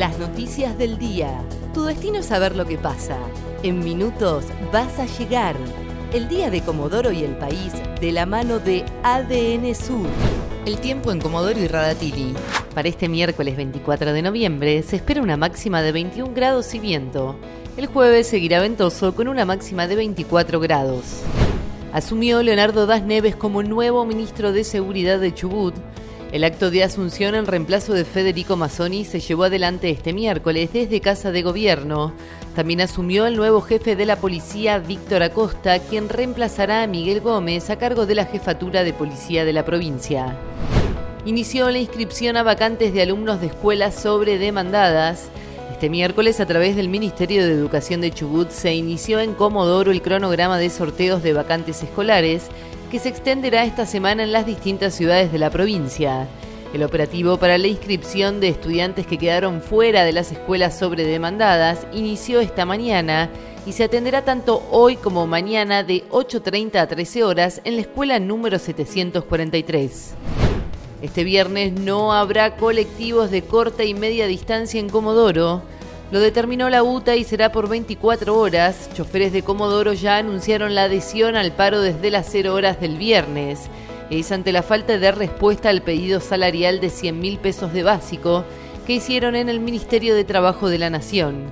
Las noticias del día. Tu destino es saber lo que pasa. En minutos vas a llegar. El día de Comodoro y el país de la mano de ADN Sur. El tiempo en Comodoro y Radatili. Para este miércoles 24 de noviembre se espera una máxima de 21 grados y viento. El jueves seguirá ventoso con una máxima de 24 grados. Asumió Leonardo Das Neves como nuevo ministro de Seguridad de Chubut. El acto de asunción en reemplazo de Federico Mazzoni se llevó adelante este miércoles desde Casa de Gobierno. También asumió el nuevo jefe de la policía, Víctor Acosta, quien reemplazará a Miguel Gómez a cargo de la jefatura de policía de la provincia. Inició la inscripción a vacantes de alumnos de escuelas sobre demandadas. Este miércoles, a través del Ministerio de Educación de Chubut, se inició en Comodoro el cronograma de sorteos de vacantes escolares que se extenderá esta semana en las distintas ciudades de la provincia. El operativo para la inscripción de estudiantes que quedaron fuera de las escuelas sobredemandadas inició esta mañana y se atenderá tanto hoy como mañana de 8.30 a 13 horas en la escuela número 743. Este viernes no habrá colectivos de corta y media distancia en Comodoro. Lo determinó la UTA y será por 24 horas. Choferes de Comodoro ya anunciaron la adhesión al paro desde las 0 horas del viernes. Es ante la falta de respuesta al pedido salarial de 100 mil pesos de básico que hicieron en el Ministerio de Trabajo de la Nación.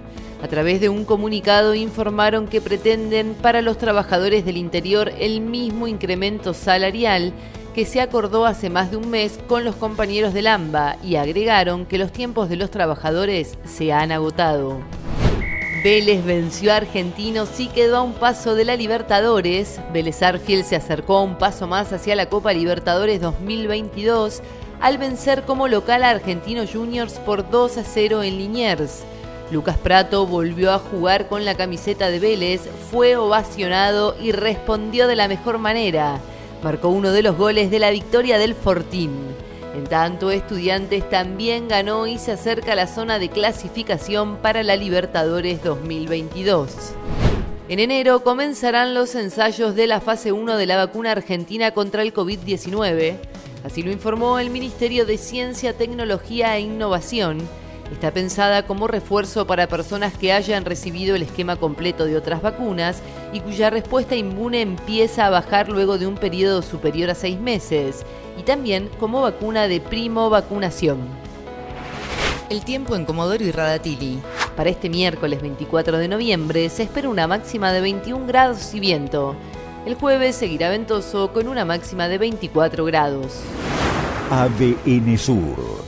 A través de un comunicado informaron que pretenden para los trabajadores del interior el mismo incremento salarial que se acordó hace más de un mes con los compañeros del AMBA y agregaron que los tiempos de los trabajadores se han agotado. Vélez venció a Argentinos y quedó a un paso de la Libertadores. Vélez Arfiel se acercó un paso más hacia la Copa Libertadores 2022 al vencer como local a Argentinos Juniors por 2 a 0 en Liniers. Lucas Prato volvió a jugar con la camiseta de Vélez, fue ovacionado y respondió de la mejor manera marcó uno de los goles de la victoria del Fortín. En tanto, Estudiantes también ganó y se acerca a la zona de clasificación para la Libertadores 2022. En enero comenzarán los ensayos de la fase 1 de la vacuna argentina contra el COVID-19. Así lo informó el Ministerio de Ciencia, Tecnología e Innovación Está pensada como refuerzo para personas que hayan recibido el esquema completo de otras vacunas y cuya respuesta inmune empieza a bajar luego de un periodo superior a seis meses, y también como vacuna de primo vacunación. El tiempo en Comodoro y Radatili. Para este miércoles 24 de noviembre se espera una máxima de 21 grados y viento. El jueves seguirá ventoso con una máxima de 24 grados. ADN Sur